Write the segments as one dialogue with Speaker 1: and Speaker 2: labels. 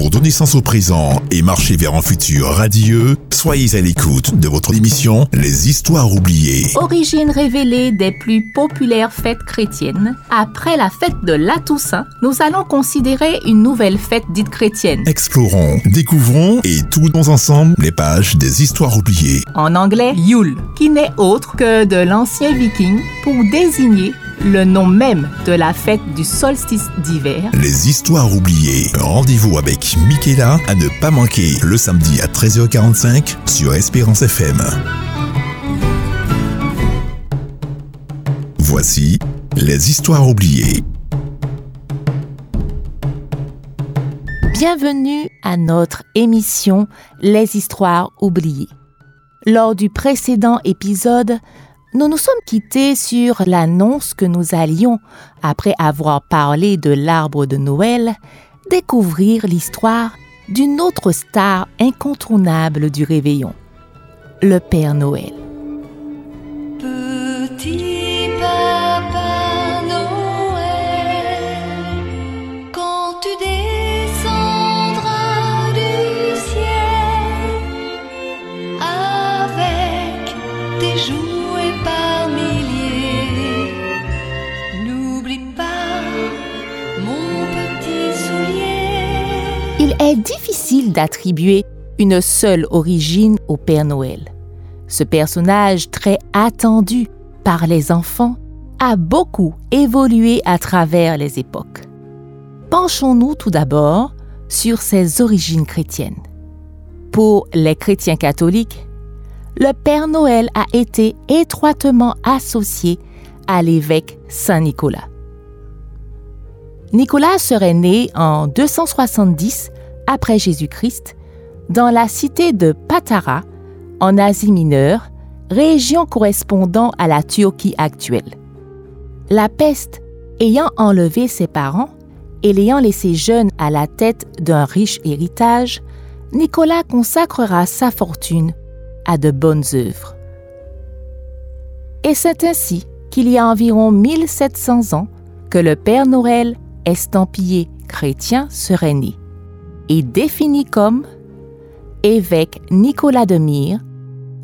Speaker 1: Pour donner sens au présent et marcher vers un futur radieux, soyez à l'écoute de votre émission Les Histoires oubliées.
Speaker 2: Origine révélée des plus populaires fêtes chrétiennes. Après la fête de la Toussaint, nous allons considérer une nouvelle fête dite chrétienne.
Speaker 1: Explorons, découvrons et tournons ensemble les pages des Histoires oubliées.
Speaker 2: En anglais, Yule, qui n'est autre que de l'ancien viking pour désigner le nom même de la fête du solstice d'hiver.
Speaker 1: Les Histoires oubliées. Rendez-vous avec Michaela à ne pas manquer le samedi à 13h45 sur Espérance FM. Voici les Histoires oubliées.
Speaker 2: Bienvenue à notre émission Les Histoires oubliées. Lors du précédent épisode, nous nous sommes quittés sur l'annonce que nous allions, après avoir parlé de l'arbre de Noël, découvrir l'histoire d'une autre star incontournable du réveillon, le Père Noël. Il est difficile d'attribuer une seule origine au Père Noël. Ce personnage très attendu par les enfants a beaucoup évolué à travers les époques. Penchons-nous tout d'abord sur ses origines chrétiennes. Pour les chrétiens catholiques, le Père Noël a été étroitement associé à l'évêque Saint Nicolas. Nicolas serait né en 270 après Jésus-Christ dans la cité de Patara, en Asie mineure, région correspondant à la Turquie actuelle. La peste ayant enlevé ses parents et l'ayant laissé jeune à la tête d'un riche héritage, Nicolas consacrera sa fortune à de bonnes œuvres. Et c'est ainsi qu'il y a environ 1700 ans que le Père Noël, estampillé chrétien, serait né et défini comme évêque Nicolas de Myre,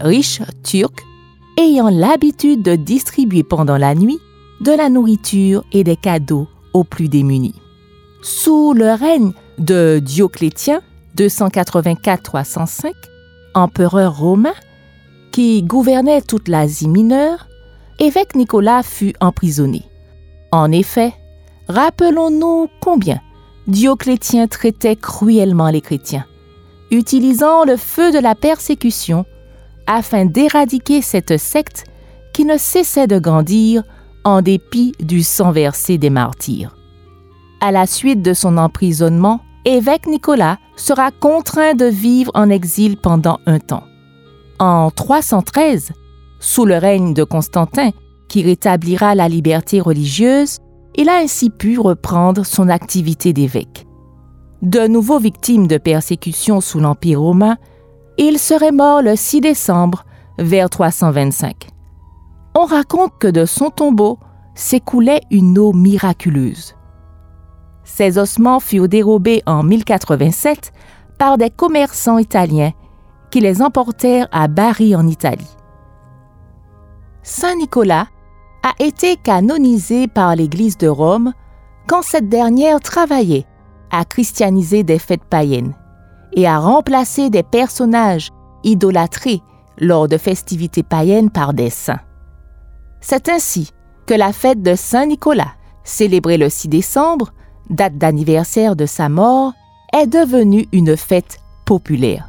Speaker 2: riche turc, ayant l'habitude de distribuer pendant la nuit de la nourriture et des cadeaux aux plus démunis. Sous le règne de Dioclétien, 284-305, empereur romain, qui gouvernait toute l'Asie mineure, évêque Nicolas fut emprisonné. En effet, rappelons-nous combien Dioclétien traitait cruellement les chrétiens, utilisant le feu de la persécution afin d'éradiquer cette secte qui ne cessait de grandir en dépit du sang versé des martyrs. À la suite de son emprisonnement, évêque Nicolas sera contraint de vivre en exil pendant un temps. En 313, sous le règne de Constantin, qui rétablira la liberté religieuse, il a ainsi pu reprendre son activité d'évêque. De nouveau victime de persécutions sous l'Empire romain, il serait mort le 6 décembre vers 325. On raconte que de son tombeau s'écoulait une eau miraculeuse. Ses ossements furent dérobés en 1087 par des commerçants italiens qui les emportèrent à Bari en Italie. Saint Nicolas a été canonisé par l'Église de Rome quand cette dernière travaillait à christianiser des fêtes païennes et à remplacer des personnages idolâtrés lors de festivités païennes par des saints. C'est ainsi que la fête de Saint Nicolas, célébrée le 6 décembre, date d'anniversaire de sa mort, est devenue une fête populaire.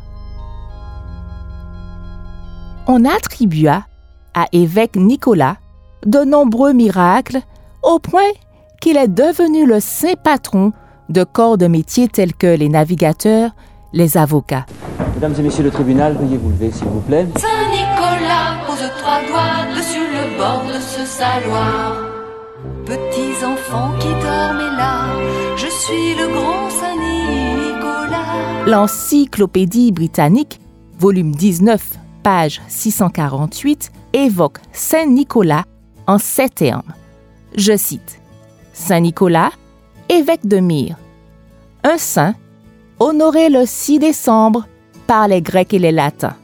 Speaker 2: On attribua à évêque Nicolas de nombreux miracles au point qu'il est devenu le saint patron de corps de métier tels que les navigateurs, les avocats.
Speaker 3: Mesdames et messieurs le tribunal, veuillez vous lever s'il vous plaît.
Speaker 4: Saint Nicolas pose trois doigts dessus le bord de ce saloir. Petits enfants qui dorment là, je suis le grand Saint Nicolas.
Speaker 2: L'Encyclopédie britannique, volume 19, page 648, évoque Saint Nicolas en ces termes. Je cite Saint Nicolas, évêque de Myre, un saint honoré le 6 décembre par les Grecs et les Latins.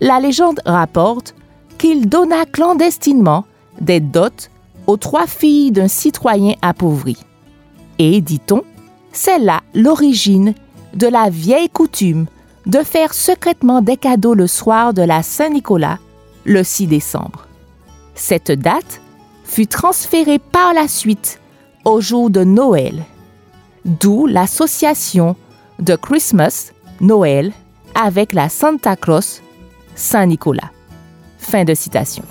Speaker 2: La légende rapporte qu'il donna clandestinement des dots aux trois filles d'un citoyen appauvri. Et, dit-on, c'est là l'origine de la vieille coutume de faire secrètement des cadeaux le soir de la Saint-Nicolas, le 6 décembre. Cette date fut transférée par la suite au jour de Noël, d'où l'association de Christmas, Noël, avec la Santa Claus, Saint-Nicolas. Fin de citation.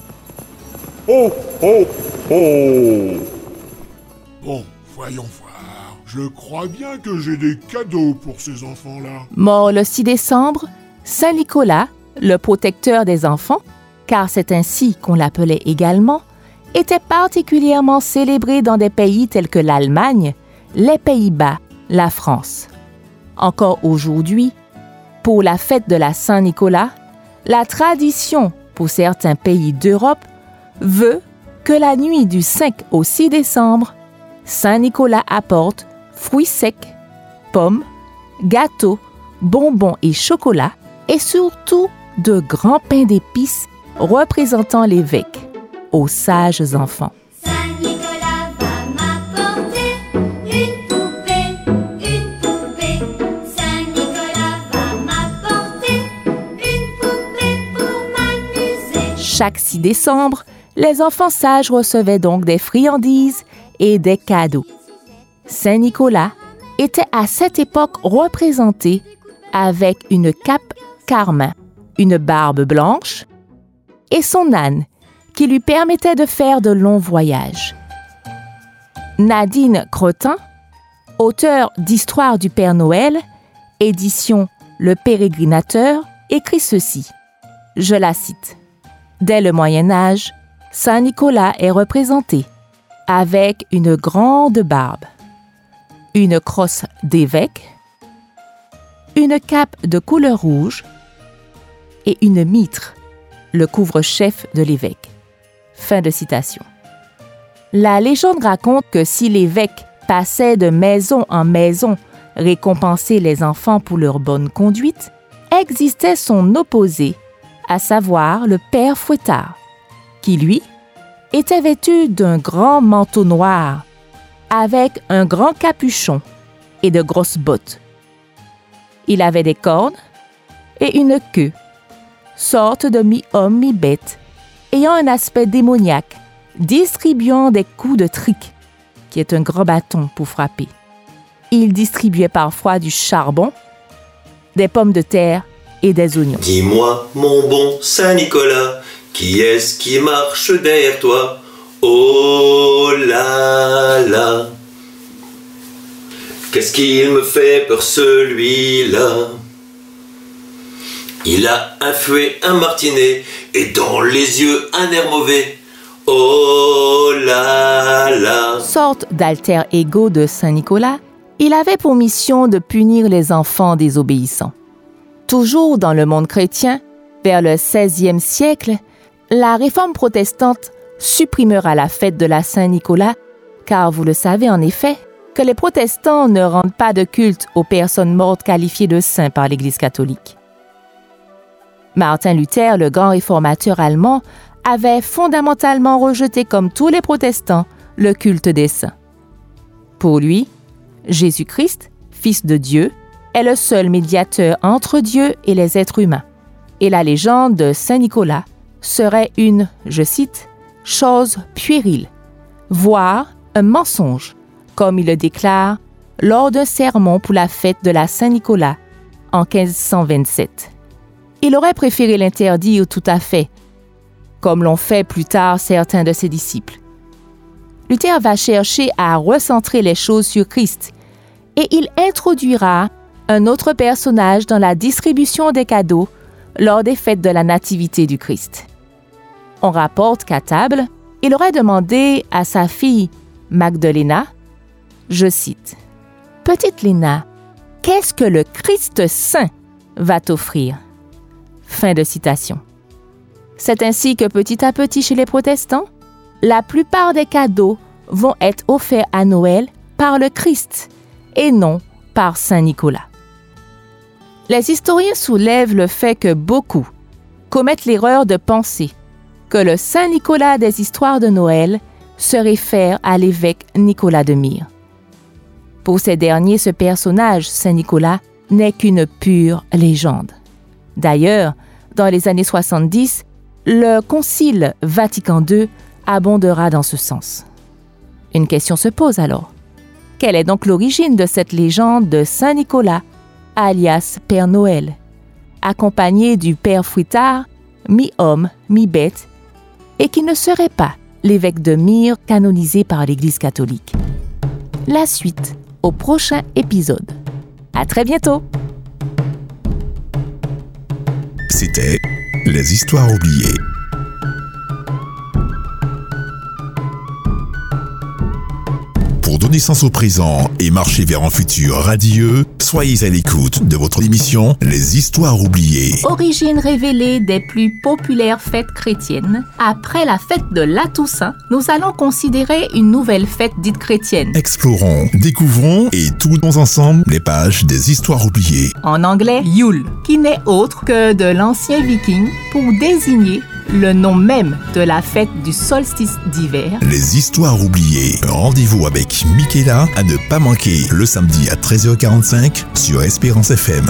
Speaker 5: Oh, oh, oh Bon, voyons voir. Je crois bien que j'ai des cadeaux pour ces enfants-là.
Speaker 2: Mort le 6 décembre, Saint Nicolas, le protecteur des enfants, car c'est ainsi qu'on l'appelait également, était particulièrement célébré dans des pays tels que l'Allemagne, les Pays-Bas, la France. Encore aujourd'hui, pour la fête de la Saint-Nicolas, la tradition pour certains pays d'Europe veut que la nuit du 5 au 6 décembre, Saint-Nicolas apporte fruits secs, pommes, gâteaux, bonbons et chocolat, et surtout de grands pains d'épices représentant l'évêque aux sages enfants. Chaque 6 décembre, les enfants sages recevaient donc des friandises et des cadeaux. Saint Nicolas était à cette époque représenté avec une cape carmin, une barbe blanche et son âne qui lui permettait de faire de longs voyages. Nadine Crotin, auteure d'Histoire du Père Noël, édition Le Pérégrinateur, écrit ceci. Je la cite. Dès le Moyen Âge, Saint Nicolas est représenté avec une grande barbe, une crosse d'évêque, une cape de couleur rouge et une mitre, le couvre-chef de l'évêque. Fin de citation. La légende raconte que si l'évêque passait de maison en maison récompenser les enfants pour leur bonne conduite, existait son opposé, à savoir le père Fouettard, qui lui était vêtu d'un grand manteau noir avec un grand capuchon et de grosses bottes. Il avait des cornes et une queue, sorte de mi-homme, mi-bête, ayant un aspect démoniaque, distribuant des coups de trique, qui est un gros bâton pour frapper. Il distribuait parfois du charbon, des pommes de terre et des oignons.
Speaker 6: Dis-moi, mon bon Saint-Nicolas, qui est-ce qui marche derrière toi? Oh là là Qu'est-ce qu'il me fait peur celui-là? Il a un fouet, un martinet, et dans les yeux un air mauvais. Oh là là
Speaker 2: Sorte d'alter ego de Saint Nicolas, il avait pour mission de punir les enfants désobéissants. Toujours dans le monde chrétien, vers le 16e siècle, la réforme protestante supprimera la fête de la Saint-Nicolas, car vous le savez en effet que les protestants ne rendent pas de culte aux personnes mortes qualifiées de saints par l'Église catholique. Martin Luther, le grand réformateur allemand, avait fondamentalement rejeté, comme tous les protestants, le culte des saints. Pour lui, Jésus-Christ, Fils de Dieu, est le seul médiateur entre Dieu et les êtres humains. Et la légende de Saint Nicolas serait une, je cite, chose puérile, voire un mensonge, comme il le déclare lors d'un sermon pour la fête de la Saint-Nicolas en 1527. Il aurait préféré l'interdire tout à fait, comme l'ont fait plus tard certains de ses disciples. Luther va chercher à recentrer les choses sur Christ et il introduira un autre personnage dans la distribution des cadeaux lors des fêtes de la Nativité du Christ. On rapporte qu'à table, il aurait demandé à sa fille Magdalena, je cite, Petite Léna, qu'est-ce que le Christ saint va t'offrir? Fin de citation. C'est ainsi que petit à petit chez les protestants, la plupart des cadeaux vont être offerts à Noël par le Christ et non par Saint Nicolas. Les historiens soulèvent le fait que beaucoup commettent l'erreur de penser que le Saint Nicolas des histoires de Noël se réfère à l'évêque Nicolas de Myre. Pour ces derniers, ce personnage, Saint Nicolas, n'est qu'une pure légende. D'ailleurs, dans les années 70, le Concile Vatican II abondera dans ce sens. Une question se pose alors. Quelle est donc l'origine de cette légende de Saint Nicolas, alias Père Noël, accompagné du Père Fruitard, mi-homme, mi-bête, et qui ne serait pas l'évêque de Myre canonisé par l'Église catholique? La suite au prochain épisode. À très bientôt!
Speaker 1: C'était Les Histoires oubliées. Au présent et marcher vers un futur radieux, soyez à l'écoute de votre émission Les Histoires oubliées.
Speaker 2: Origine révélée des plus populaires fêtes chrétiennes. Après la fête de la Toussaint, nous allons considérer une nouvelle fête dite chrétienne.
Speaker 1: Explorons, découvrons et tournons ensemble les pages des Histoires oubliées.
Speaker 2: En anglais, Yule, qui n'est autre que de l'ancien viking pour désigner le nom même de la fête du solstice d'hiver.
Speaker 1: Les Histoires oubliées. Rendez-vous avec Michaela à ne pas manquer le samedi à 13h45 sur Espérance FM.